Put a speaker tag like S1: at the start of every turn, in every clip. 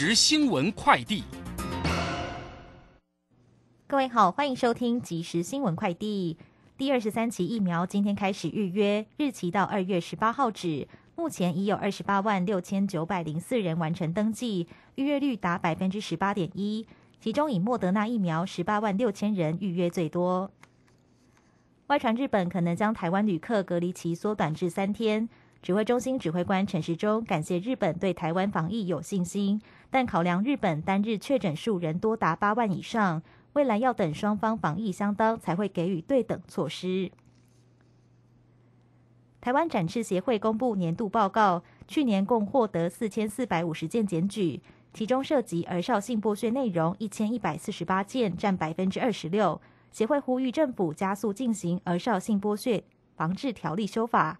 S1: 时新闻快递，
S2: 各位好，欢迎收听即时新闻快递。第二十三期疫苗今天开始预约，日期到二月十八号止。目前已有二十八万六千九百零四人完成登记，预约率达百分之十八点一。其中以莫德纳疫苗十八万六千人预约最多。外传日本可能将台湾旅客隔离期缩短至三天。指挥中心指挥官陈时中感谢日本对台湾防疫有信心，但考量日本单日确诊数人多达八万以上，未来要等双方防疫相当才会给予对等措施。台湾展翅协会公布年度报告，去年共获得四千四百五十件检举，其中涉及儿少性剥削内容一千一百四十八件，占百分之二十六。协会呼吁政府加速进行儿少性剥削防治条例修法。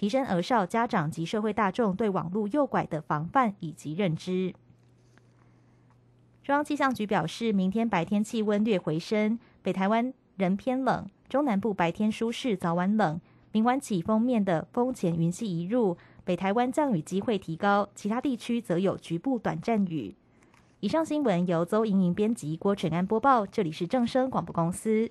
S2: 提升儿少家长及社会大众对网络诱拐的防范以及认知。中央气象局表示，明天白天气温略回升，北台湾仍偏冷，中南部白天舒适，早晚冷。明晚起封面的风前云系移入，北台湾降雨机会提高，其他地区则有局部短暂雨。以上新闻由邹莹莹编辑，郭纯安播报，这里是正声广播公司。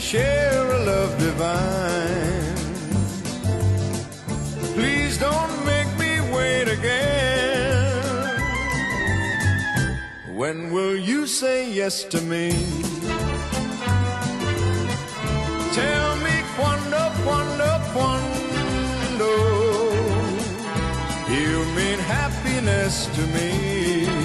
S3: share a love divine. Please don't make me wait again. When will you say yes to me? Tell me quando, quando, quando you mean happiness to me.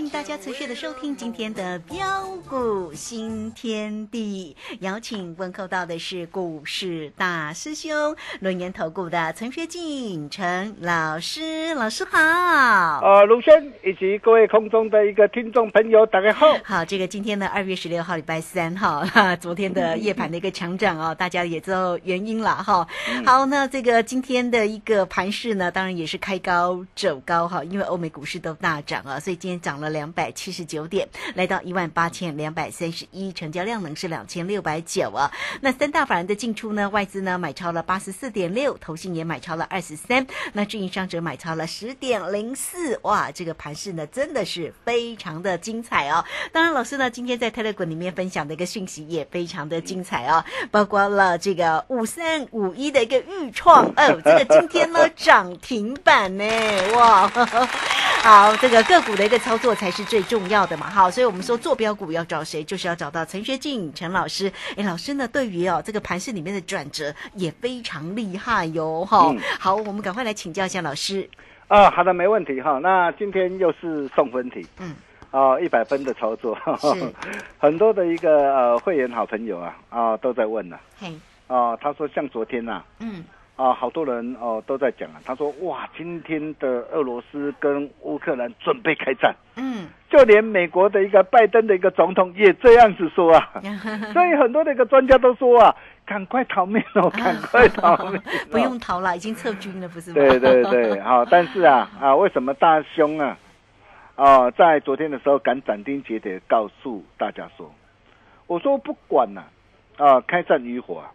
S4: 欢迎大家持续的收听今天的标股新天地。邀请问候到的是股市大师兄轮研投顾的陈学进陈老师，老师好。
S5: 呃，卢轩以及各位空中的一个听众朋友，大家好。
S4: 好，这个今天呢二月十六号，礼拜三哈，哈 昨天的夜盘的一个强涨哦，大家也知道原因了哈。好，那这个今天的一个盘势呢，当然也是开高走高哈，因为欧美股市都大涨啊，所以今天涨了两百七十九点，来到一万八千两百三十一，成交量呢是两千六百九啊。那三大法人的进出呢，外资呢买超了八十四点六，投信也买超了二十三，那至于上者买超了十点零四，哇，这个盘势呢真的是非常的精彩哦。当然，老师呢今天在 Telegram 里面分享的一个讯息也非常的精彩哦，包括了这个五三五一的一个预创，哦，这个今天呢涨停板呢，哇！好，这个个股的一个操作才是最重要的嘛，好，所以我们说做标股要找谁，就是要找到陈学进陈老师。哎，老师呢，对于哦这个盘市里面的转折也非常厉害哟，哈、
S5: 嗯。
S4: 好，我们赶快来请教一下老师。
S5: 啊，好的，没问题哈。那今天又是送分题，
S4: 嗯，
S5: 啊，一百分的操作，
S4: 是。
S5: 很多的一个呃会员好朋友啊啊都在问呢
S4: 嘿，
S5: 啊，他说像昨天呐
S4: 嗯，
S5: 啊，好多人哦都在讲啊，他说哇，今天的俄罗斯跟乌克兰准备开战，
S4: 嗯，
S5: 就连美国的一个拜登的一个总统也这样子说啊，所以很多的一个专家都说啊，赶快逃命哦，赶快逃命、哦，
S4: 不用逃了，已经撤军了，不是吗？
S5: 对对对，好，但是啊啊，为什么大兄啊啊，在昨天的时候敢斩钉截铁告诉大家说，我说不管呐啊开战与否啊，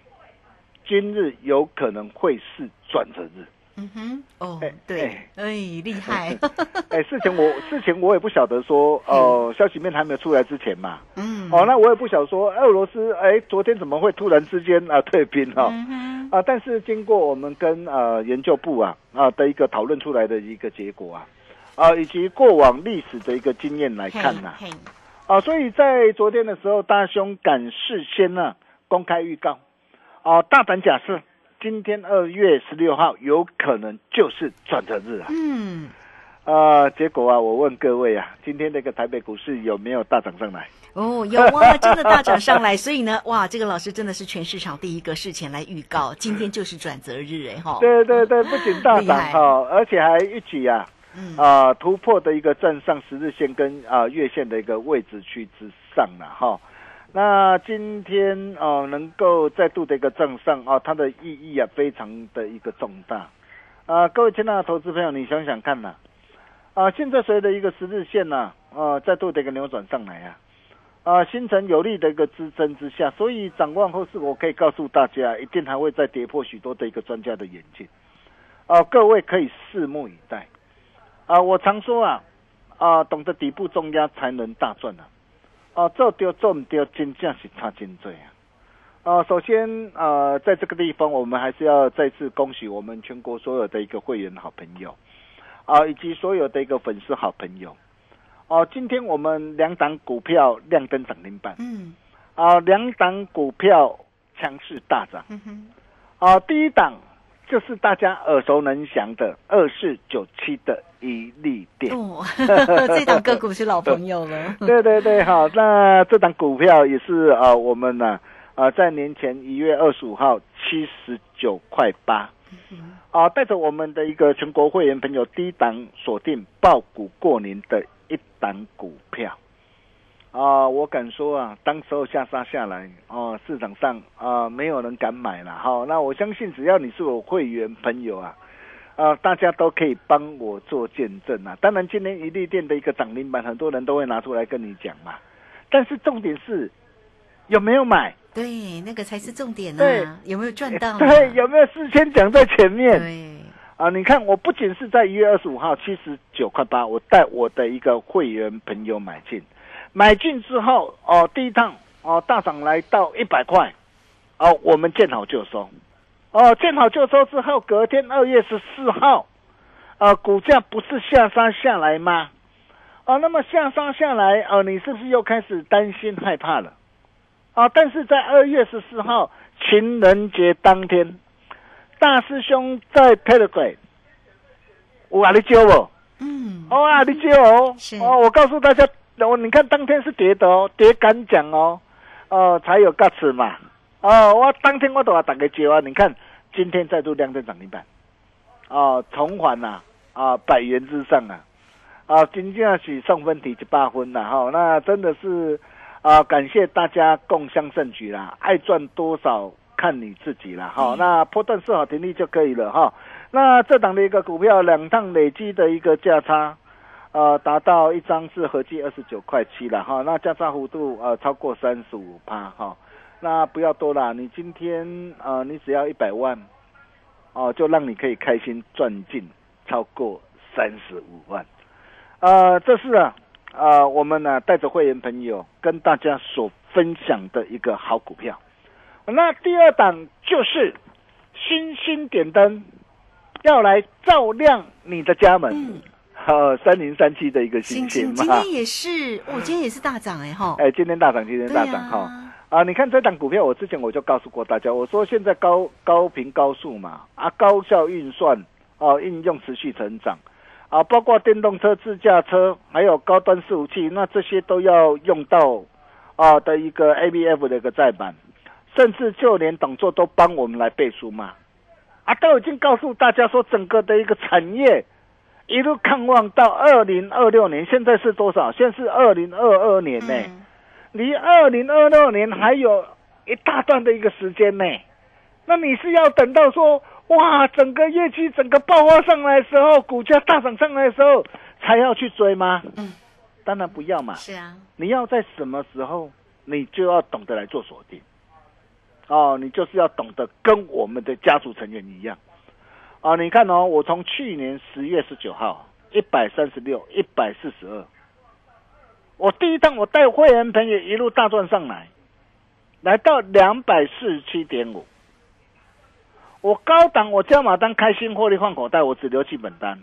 S5: 今日有可能会是转折日。
S4: 嗯哼，哦
S5: 哎，
S4: 对
S5: 哎，
S4: 哎，厉害，
S5: 哎，事情我事情我也不晓得说哦、消息面还没有出来之前嘛，
S4: 嗯，
S5: 哦，那我也不晓得说俄罗斯哎昨天怎么会突然之间啊退兵哈、
S4: 嗯，
S5: 啊，但是经过我们跟呃研究部啊啊的一个讨论出来的一个结果啊，啊以及过往历史的一个经验来看呐、啊，所以在昨天的时候，大兄敢事先呢公开预告，啊，大胆假设今天二月十六号有可能就是转折日啊，
S4: 嗯，
S5: 啊，结果啊，我问各位啊，今天那个台北股市有没有大涨上来？
S4: 哦，有啊，真的大涨上来，所以呢，哇，这个老师真的是全市场第一个事前来预告，今天就是转折日，哎哈，
S5: 对对对，不仅大涨哈、而且还一举啊
S4: 嗯，
S5: 啊、突破的一个站上十日线跟啊、月线的一个位置区之上了哈。那今天哦、能够再度的一个站上啊、它的意义啊非常的一个重大啊、各位亲爱的投资朋友，你想想看呐啊、现在随着一个十字线呐啊、再度的一个扭转上来啊。啊，形成有力的一个支撑之下，所以展望后市，我可以告诉大家，一定还会再跌破许多的一个专家的眼镜。啊，各位可以拭目以待。啊，我常说啊，啊，懂得底部重压才能大赚啊。啊，做对做唔对，真正是差真多啊。啊，首先啊，在这个地方，我们还是要再次恭喜我们全国所有的一个会员好朋友，啊，以及所有的一个粉丝好朋友。哦、今天我们两档股票亮灯涨停板，
S4: 嗯
S5: 啊，两档股票强势大涨。
S4: 嗯哼，
S5: 啊，第一档就是大家耳熟能详的二四九七的一利电。
S4: 哦，这档个股是老朋友了，
S5: 对对对，好，那这档股票也是啊、我们呢啊、在年前一月二十五号七十九块八。啊，带着我们的一个全国会员朋友低档锁定爆股过年的一档股票，啊，我敢说啊，当时候下杀下来，哦、市场上啊没有人敢买了，哈、那我相信只要你是我会员朋友啊，啊，大家都可以帮我做见证啊。当然，今天一利店的一个涨停板，很多人都会拿出来跟你讲嘛，但是重点是有没有买？
S4: 对，那个才是重点
S5: 对
S4: 呢，有没有赚到呢？
S5: 对，有没有事先讲在前面？
S4: 对，
S5: 啊，你看，我不仅是在一月二十五号七十九块八，我带我的一个会员朋友买进，买进之后，哦，第一趟哦大涨来到一百块，哦，我们见好就收，哦，见好就收之后，隔天二月十四号，呃，股价不是下杀下来吗？哦，那么下杀下来，哦，你是不是又开始担心害怕了？啊，但是在二月十四号情人节当天，大师兄在 Telegram，我啊你教我，
S4: 嗯，
S5: 哦啊你教我。
S4: 是，
S5: 哦，我告诉大家，哦，你看当天是跌的哦，跌敢讲哦，哦才有 guts 嘛，哦，我当天我都要打个接啊，你看今天再度亮灯涨停板，哦，重返呐，啊，百元之上啊，啊，金价是送分题一百分啦，哈、那真的是啊，感谢大家共襄盛举啦，爱赚多少看你自己啦，哈、那波段设好停利就可以了哈、那这档的一个股票两趟累积的一个价差，呃，达到一张是合计二十九块七了哈，那价差幅度呃超过三十五趴哈，那不要多啦，你今天呃你只要一百万，哦、就让你可以开心赚进超过三十五万，呃，这是啊。呃，我们呢带着会员朋友跟大家所分享的一个好股票。那第二档就是星星点灯，要来照亮你的家门。呃三零三七的一个
S4: 星
S5: 星星嘛。
S4: 今天，也是，我，今天也是大涨哎哈，
S5: 哎，今天大涨，今天大涨哈。
S4: 啊，
S5: 啊，你看这档股票，我之前我就告诉过大家，我说现在高高频高速嘛，啊，高效运算哦、应用持续成长，啊，包括电动车、自驾车，还有高端伺服器，那这些都要用到啊的一个 ABF 的一个载板，甚至就连董座都帮我们来背书嘛，啊，都已经告诉大家说整个的一个产业一路看望到二零二六年，现在是多少？现在是二零二二年呢、
S4: 嗯
S5: 离二零二六年还有一大段的一个时间呢，那你是要等到说哇，整个业绩整个爆发上来的时候，股价大涨上来的时候，才要去追吗？
S4: 嗯，
S5: 当然不要嘛。
S4: 是啊，
S5: 你要在什么时候，你就要懂得来做锁定。哦，你就是要懂得跟我们的家族成员一样。啊，你看哦，我从去年十月十九号一百三十六、一百四十二，我第一趟我带会员朋友一路大赚上来，来到两百四十七点五。我高档我加码单开心获利换口袋，我只留基本单。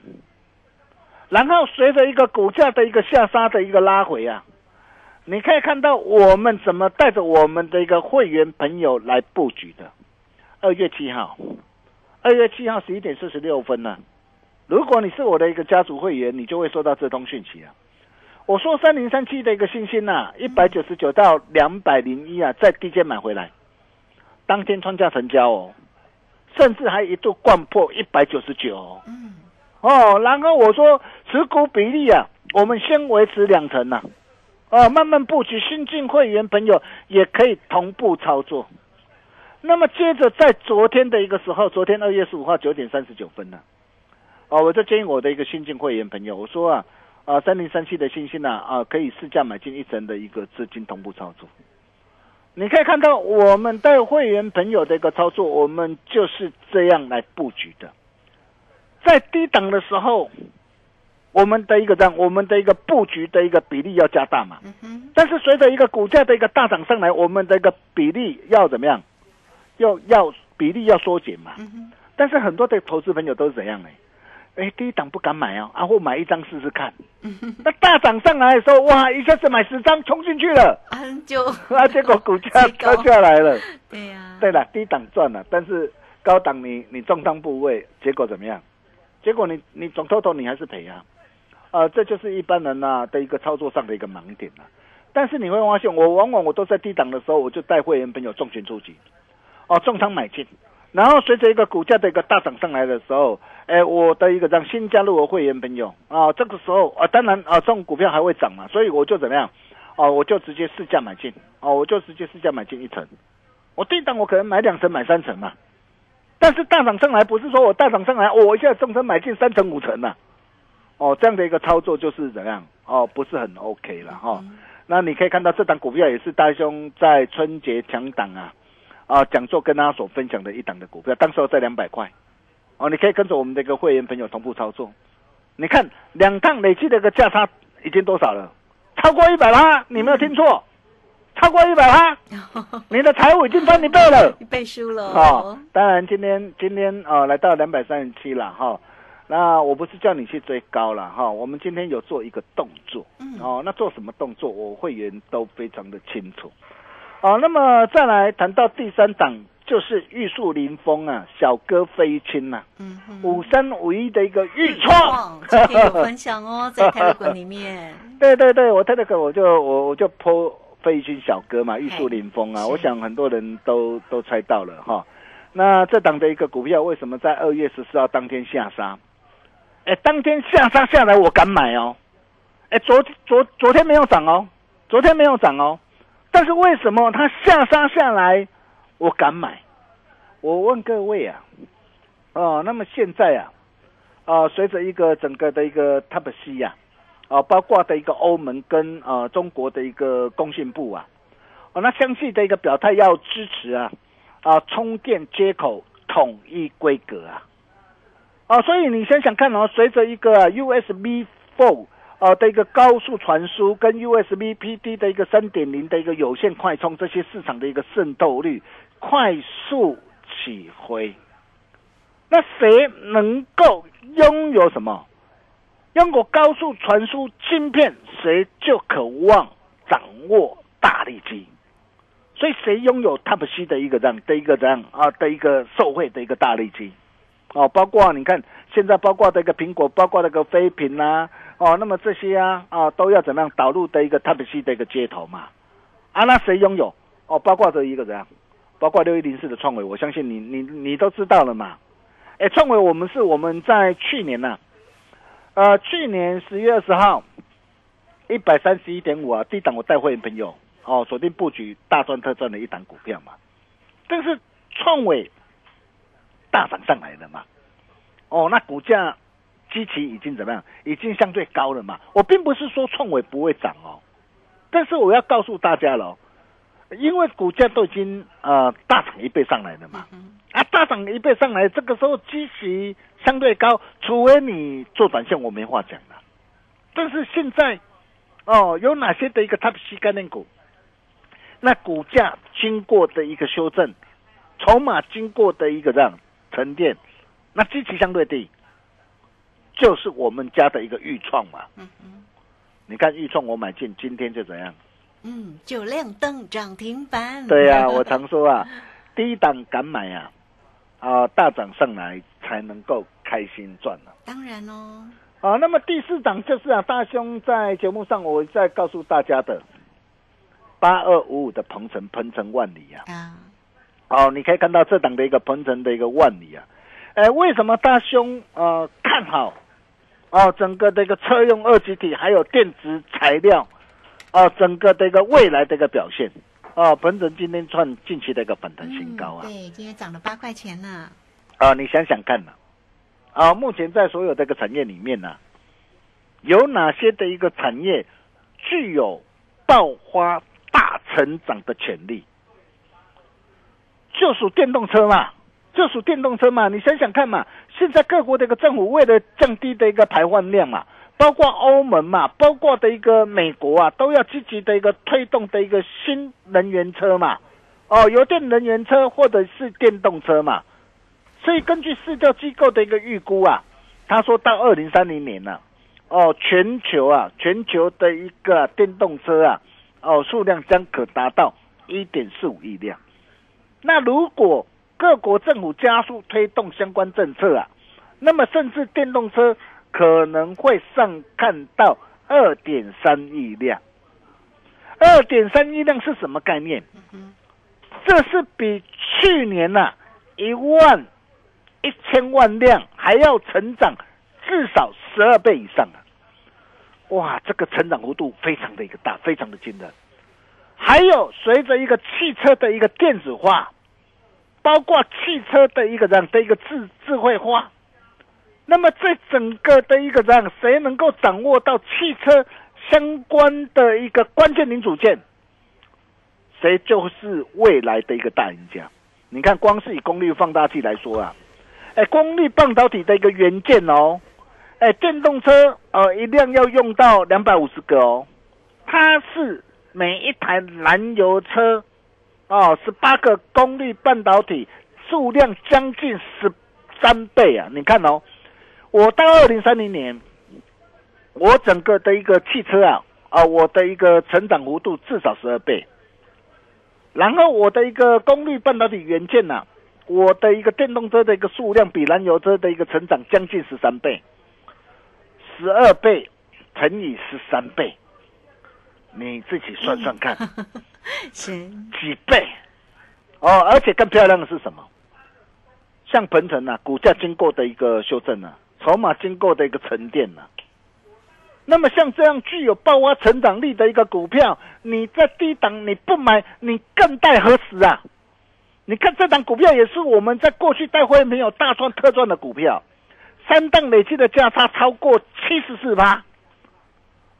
S5: 然后随着一个股价的一个下杀的一个拉回啊，你可以看到我们怎么带着我们的一个会员朋友来布局的。二月七号，二月七号十一点四十六分呢、如果你是我的一个家族会员，你就会收到这通讯息啊。我说三零三七的一个信心呐、一百九十九到两百零一啊，在低阶买回来，当天创价成交哦，甚至还一度灌破一百九十九哦。
S4: 嗯，
S5: 哦，然后我说持股比例啊，我们先维持两成呐、哦，慢慢布局，新进会员朋友也可以同步操作。那么接着在昨天的一个时候，昨天二月十五号九点三十九分呢、哦，我就建议我的一个新进会员朋友，我说啊，啊三零三七的星星呢，啊可以试价买进一成的一个资金同步操作。你可以看到我们带会员朋友的一个操作，我们就是这样来布局的。在低档的时候，我们的一个这样，我们的一个布局的一个比例要加大嘛。
S4: 嗯哼，
S5: 但是随着一个股价的一个大涨上来，我们的一个比例要怎么样？要要比例要缩减嘛。
S4: 嗯，
S5: 但是很多的投资朋友都是怎样呢？哎，低档不敢买哦，啊，或买一张试试看。
S4: 嗯，
S5: 那大涨上来的时候，哇，一下子买十张冲进去了，
S4: 啊就
S5: 啊，结果股价 掉下来了。
S4: 对呀，
S5: 对了，低档赚了，但是高档你你重仓部位，结果怎么样？结果你你总偷偷你还是赔啊，呃，这就是一般人呐、的一个操作上的一个盲点啊、但是你会发现，我往往我都在低档的时候，我就带会员朋友重拳出击，哦，重仓买进，然后随着一个股价的一个大涨上来的时候，哎，我的一个让新加入的会员朋友啊，这个时候啊，当然啊，这种股票还会涨嘛，所以我就怎么样？哦，我就直接市价买进，哦，我就直接市价买进一层。我低档我可能买两层买三层嘛，但是大涨上来不是说我大涨上来，哦我现在重仓买进三层五层嘛，哦，这样的一个操作就是怎样？哦，不是很 OK 了哈、哦。那你可以看到这档股票也是大兄在春节强档啊啊讲座跟大家所分享的一档的股票，当时候在两百块，哦，你可以跟着我们的一个会员朋友同步操作。你看两趟累计的一个价差已经多少了？超过一百啦，你没有听错，超过一百啦，你的财务已经翻一倍了。
S4: 你背书了
S5: 哦，当然今天今天呃来到两百三十七了哈。那我不是叫你去追高了哈，我们今天有做一个动作，
S4: 嗯
S5: 哦，那做什么动作，我会员都非常的清楚。哦，那么再来谈到第三档，就是玉树临风啊，小哥飞亲呐、
S4: 嗯，
S5: 五三五一的一个预创，
S4: 今天有分享哦，在泰勒滚里面，
S5: 对对对，我特那个我就我我就泼飞军小哥嘛，玉树临风啊，我想很多人都都猜到了哈。那这档的一个股票为什么在二月十四号当天下杀？哎，当天下杀下来，我敢买哦。哎，昨昨昨天没有涨哦，昨天没有涨哦，但是为什么它下杀下来，我敢买？我问各位啊，哦，那么现在啊，啊、随着一个整个的一个 Type C 呀、啊，包括的一个欧盟跟呃中国的一个工信部啊，哦，那相继的一个表态要支持啊啊充电接口统一规格啊，哦，所以你想想看哦，随着一个、USB Four 哦的一个高速传输跟 USB PD 的一个三点零的一个有线快充这些市场的一个渗透率快速起飞，那谁能够拥有什么？拥有高速传输芯片，谁就渴望掌握大力机。所以谁拥有 Type C 的一个这样的一个这样啊的一个受惠的一个大力机，哦，包括你看现在包括这个苹果，包括那个飞屏啦，哦，那么这些啊啊都要怎么样导入的一个 Type C 的一个接头嘛？啊，那谁拥有？哦，包括这一个怎样？包括六一零四的创维，我相信你你你都知道了嘛？哎，创维我们是我们在去年呐、呃，去年十月二十号一百三十一点五啊，低档我带会员朋友哦，锁定布局大赚特赚的一档股票嘛。但是创伟大涨上来了嘛，哦，那股价基期已经怎么样？已经相对高了嘛。我并不是说创伟不会涨哦，但是我要告诉大家了哦，因为股价都已经呃大涨一倍上来了嘛。啊，大涨一倍上来，这个时候基期相对高，除非你做短线，我没话讲了。但是现在，哦，有哪些的一个 Type C 概念股，那股价经过的一个修正，筹码经过的一个这样沉淀，那基期相对低，就是我们家的一个预创嘛。你看预创我买进，今天就怎样？
S4: 嗯，就亮灯涨停板。
S5: 对呀、我常说啊，低档敢买啊，啊，大涨上来才能够开心赚啊。
S4: 当然哦，
S5: 啊，那么第四档就是啊，大兄在节目上我再告诉大家的八二五五的鹏程鹏程万里啊，
S4: 啊，
S5: 哦，你可以看到这档的一个鹏程的一个万里啊，哎，为什么大兄呃 看好哦整个的一个车用二极体还有电子材料哦整个的一个未来的一个表现哦，鹏程今天创近期的一个反弹新高啊，
S4: 嗯对，今天涨了八块钱呢。
S5: 啊，你想想看呢、啊，目前在所有这个产业里面呢、有哪些的一个产业具有爆发大成长的潜力？就属电动车嘛，就属电动车嘛。你想想看嘛，现在各国的一个政府为了降低的一个排放量嘛，包括欧盟嘛，包括的一个美国啊，都要积极的一个推动的一个新能源车嘛，哦，油电能源车或者是电动车嘛。所以根据市调机构的一个预估啊，他说到二零三零年呢、哦，全球啊，全球的一个电动车啊，哦，数量将可达到一点四五亿辆。那如果各国政府加速推动相关政策啊，那么甚至电动车可能会上看到二点三亿辆。二点三亿辆是什么概念？这是比去年呐、啊、一万一千万辆还要成长至少十二倍以上啊！哇，这个成长幅度非常的一个大，非常的惊人。还有随着一个汽车的一个电子化，包括汽车的一个这样的一个智智慧化，那么这整个的一个这样，谁能够掌握到汽车相关的一个关键零组件，谁就是未来的一个大赢家。你看，光是以功率放大器来说啊，哎，功率半导体的一个元件哦，哎，电动车呃一辆要用到两百五十个哦，它是每一台燃油车哦十八个功率半导体数量将近十三倍啊！你看哦，我到二零三零年，我整个的一个汽车啊啊，我的一个成长幅度至少十二倍。然后我的一个功率半导体元件呐、我的一个电动车的一个数量比燃油车的一个成长将近十三倍，十二倍乘以十三倍，你自己算算看，
S4: 是，
S5: 几倍？哦，而且更漂亮的是什么？像鹏程啊，股价经过的一个修正啊，筹码经过的一个沉淀啊。那么像这样具有爆发成长力的一个股票，你在低档你不买，你更待何时啊？你看这档股票也是我们在过去带会没有大赚特赚的股票，三档累计的价差超过七十四趴，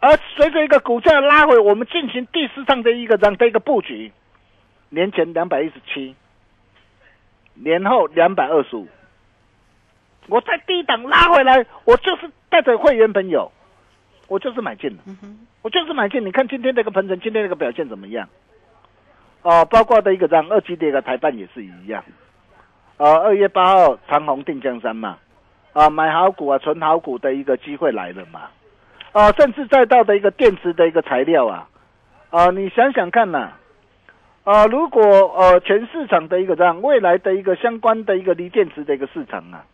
S5: 而随着一个股价拉回，我们进行第四趟的一个这样的一个布局，年前两百一十七，年后两百二十五，我在低档拉回来，我就是带着会员朋友。我就是买进了，我就是买进。你看今天这个鹏程，今天这个表现怎么样？哦，包括的一个这样二级的一个台办也是一样。呃，二月八号长虹定江山嘛，啊买好股啊存好股的一个机会来了嘛，啊，甚至再到的一个电池的一个材料啊，啊，你想想看呐、啊，如果呃全市场的一个这样未来的一个相关的一个锂电池的一个市场啊，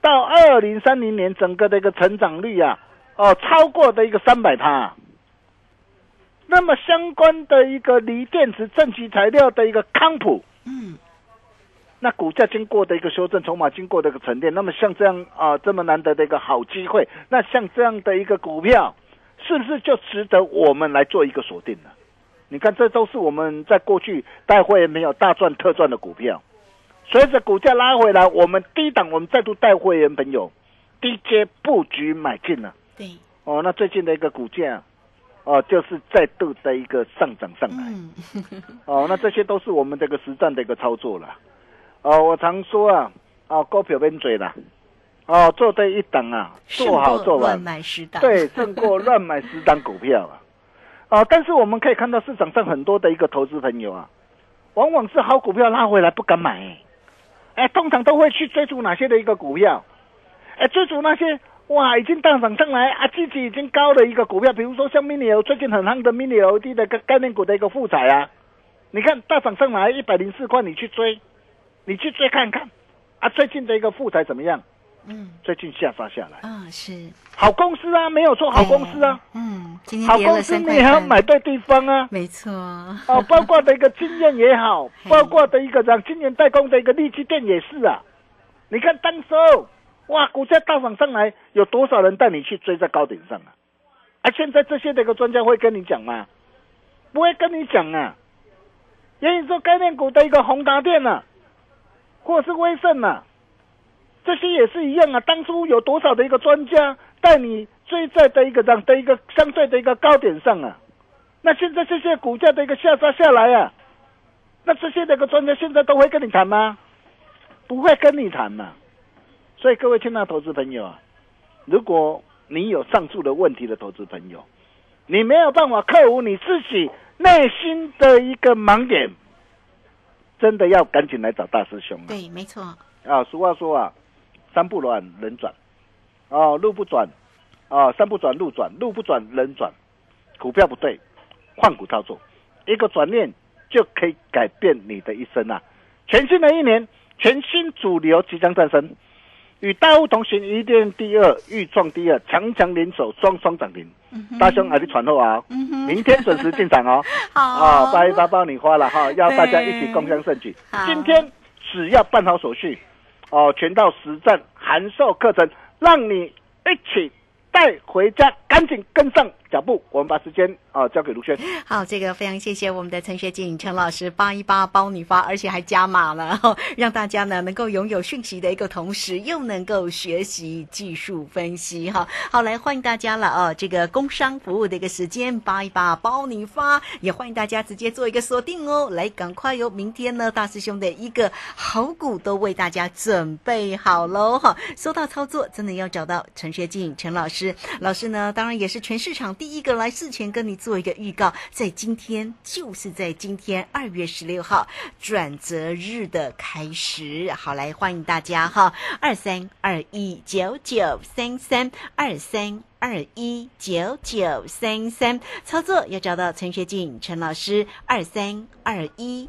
S5: 到二零三零年整个的一个成长率啊，哦、超过的一个三百趴，那么相关的一个锂电池正极材料的一个康普，
S4: 嗯，
S5: 那股价经过的一个修正，筹码经过的一个沉淀，那么像这样啊、这么难得的一个好机会，那像这样的一个股票，是不是就值得我们来做一个锁定呢？你看，这都是我们在过去带会没有大赚特赚的股票，随着股价拉回来，我们低档我们再度带会员朋友低阶布局买进了。
S4: 对，
S5: 哦，那最近的一个股价，哦，就是再度的一个上涨上来。
S4: 嗯，
S5: 哦，那这些都是我们这个实战的一个操作了。哦，我常说啊，哦，股票边嘴啦，哦，做对一档啊，做好做
S4: 乱
S5: 完，
S4: 买十档，
S5: 对，胜过乱买十档股票啊。哦，但是我们可以看到市场上很多的一个投资朋友啊，往往是好股票拉回来不敢买、欸，哎，通常都会去追逐哪些的一个股票？哎，追逐那些哇已经大涨上来啊，自己已经高的一个股票，比如说像 mini L 最近很夯的 mini LED 的概念股的一个富彩啊，你看大涨上来一百零四块，你去追，你去追看看啊，最近的一个富台怎么样？
S4: 嗯，
S5: 最近下杀下来，
S4: 啊是，
S5: 好公司啊，没有错，好公司啊，
S4: 哎，嗯，今天
S5: 好公司你还要买对地方啊。
S4: 没错，
S5: 哦，包括的一个经验也好，包括的一个让今年代工的一个利基店也是啊。你看当时候，哇，股价大涨上来，有多少人带你去追在高点上啊？啊，现在这些的一个专家会跟你讲吗？不会跟你讲啊。元宇宙概念股的一个宏达电啊，或是威盛啊，这些也是一样啊。当初有多少的一个专家带你追在的一个这样的一个相对的一个高点上啊？那现在这些股价的一个下杀下来啊，那这些的个专家现在都会跟你谈吗？不会跟你谈嘛。所以各位亲爱的投资朋友啊，如果你有上述的问题的投资朋友，你没有办法克服你自己内心的一个盲点，真的要赶紧来找大师兄啊。
S4: 对，没错，
S5: 啊，俗话说啊，山不转人转，哦，路不转，啊，山不转路转，路不转人转，股票不对，换股操作，一个转念就可以改变你的一生啊！全新的一年，全新主流即将诞生，与大户同行，一定第二，欲创第二，强强联手，双双涨停。大兄还是传后啊，
S4: 嗯，
S5: 明天准时进场哦。
S4: 好
S5: 啊，八一八包你花了哈，要大家一起共襄盛举。今天只要办好手续，哦，全到实战函授课程，让你一起带回家，赶紧跟上脚步。我们把时间啊交给卢轩。
S4: 好，这个非常谢谢我们的陈学静陈老师八一八包你发，而且还加码了，让大家呢能够拥有讯息的一个同时，又能够学习技术分析哈。好，来欢迎大家了哦，这个工商服务的一个时间八一八包你发，也欢迎大家直接做一个锁定哦，来赶快哟，明天呢大师兄的一个好股都为大家准备好喽哈。说到操作，真的要找到陈学静陈老师，老师呢当然也是全市场第一个来事前跟你做一个预告，在今天就是在今天二月十六号转折日的开始，好来欢迎大家哈，二三二一九九三三二三。二一九九三三，操作要找到陈学静陈老师，二三二一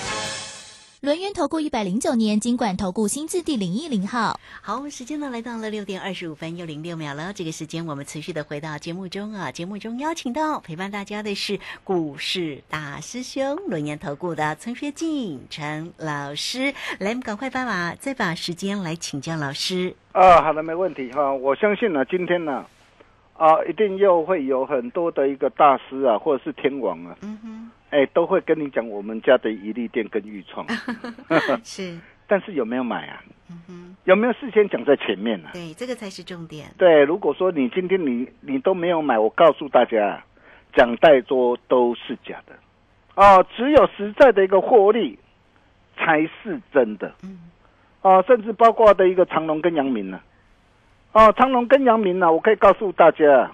S6: 轮源投顾一百零九年金管投顾新字第零一零号。
S4: 好，时间呢来到了六点二十五分又零六秒了。这个时间我们持续的回到节目中啊，节目中邀请到陪伴大家的是股市大师兄轮研投顾的陈学进陈老师。来，我们赶快把把再把时间来请教老师。
S5: 啊，好的，没问题哈。我相信呢，今天呢，啊，一定又会有很多的一个大师啊，或者是天王啊，
S4: 嗯哼，
S5: 哎，都会跟你讲我们家的一利店跟豫创，
S4: 是，
S5: 但是有没有买啊？
S4: 嗯哼，
S5: 有没有事先讲在前面呢、啊？
S4: 对，这个才是重点。
S5: 对，如果说你今天你你都没有买，我告诉大家，讲太多都是假的，哦，只有实在的一个获利才是真的，
S4: 嗯，
S5: 哦，甚至包括的一个长隆跟阳明呢、哦，长隆跟阳明呢、我可以告诉大家，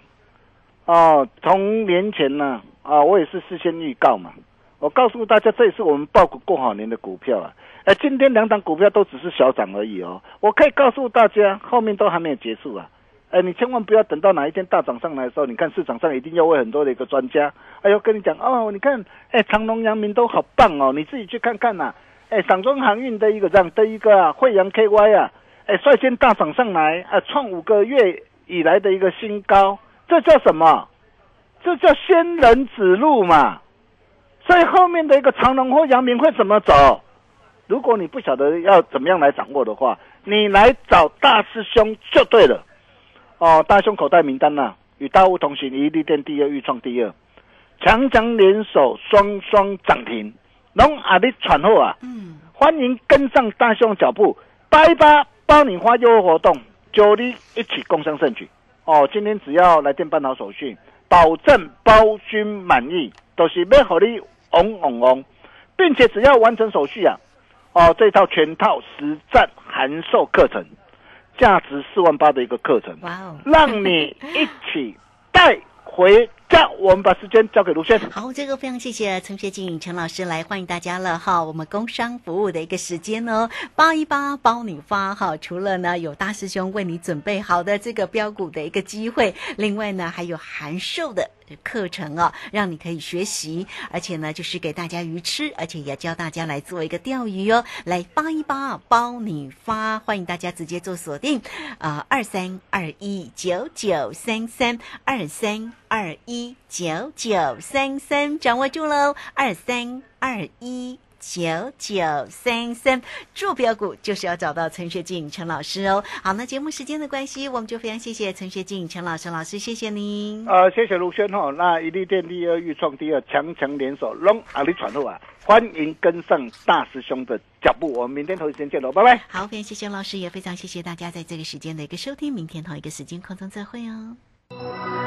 S5: 哦，从年前呢，啊，我也是事先预告嘛，我告诉大家，这也是我们报股过好年的股票啊。哎，今天两档股票都只是小涨而已哦。我可以告诉大家，后面都还没有结束啊。哎，你千万不要等到哪一天大涨上来的时候，你看市场上一定要会很多的一个专家，哎呦跟你讲哦，你看，哎，长隆、阳明都好棒哦，你自己去看看呐、哎，散装航运的一个这样的一个啊，惠阳 KY 啊，哎，率先大涨上来，啊，创五个月以来的一个新高，这叫什么？这叫仙人指路嘛。所以后面的一个长龙或阳明会怎么走？如果你不晓得要怎么样来掌握的话，你来找大师兄就对了。哦，大兄口袋名单呐、与大物同行，一利店第二，豫创第二，强强联手，双双涨停，龙阿力传后啊！
S4: 嗯，
S5: 欢迎跟上大兄脚步，八一八包你花优惠活动，九力一起共襄盛举。哦，今天只要来电办好手续，保证包君满意，都、是要和你嗡嗡嗡，并且只要完成手续啊，哦，这套全套实战函授课程，价值四万八的一个课程，
S4: 哇哦，
S5: 让你一起带回这样。我们把时间交给卢轩。
S4: 好，这个非常谢谢陈学静陈老师来欢迎大家了哈。我们工商服务的一个时间哦，八一八包你发哈。除了呢有大师兄为你准备好的这个标股的一个机会，另外呢还有函授的。课程哦，让你可以学习，而且呢，就是给大家鱼吃，而且也教大家来做一个钓鱼哦，来八一八包你发，欢迎大家直接做锁定，啊、二三二一九九三三二三二一九九三三，掌握住喽，二三二一。九九三三坐标股就是要找到陈学静陈老师哦。好，那节目时间的关系，我们就非常谢谢陈学静陈老师老师，谢谢您。
S5: 呃，谢谢卢轩哈。那一利店第二，豫创第二，强强联手，龙阿里传后啊！欢迎跟上大师兄的脚步，我们明天同一时间见喽，拜拜。
S4: 好，非常谢谢老师，也非常谢谢大家在这个时间的一个收听，明天同一个时间空中再会哦。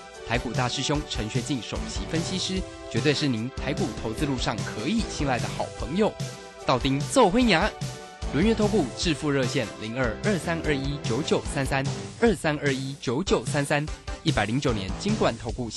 S1: 台股大师兄陈学进首席分析师，绝对是您台股投资路上可以信赖的好朋友。道丁奏灰牙，轮月投顾致富热线零二二三二一九九三三二三二一九九三三，一百零九年金管投顾。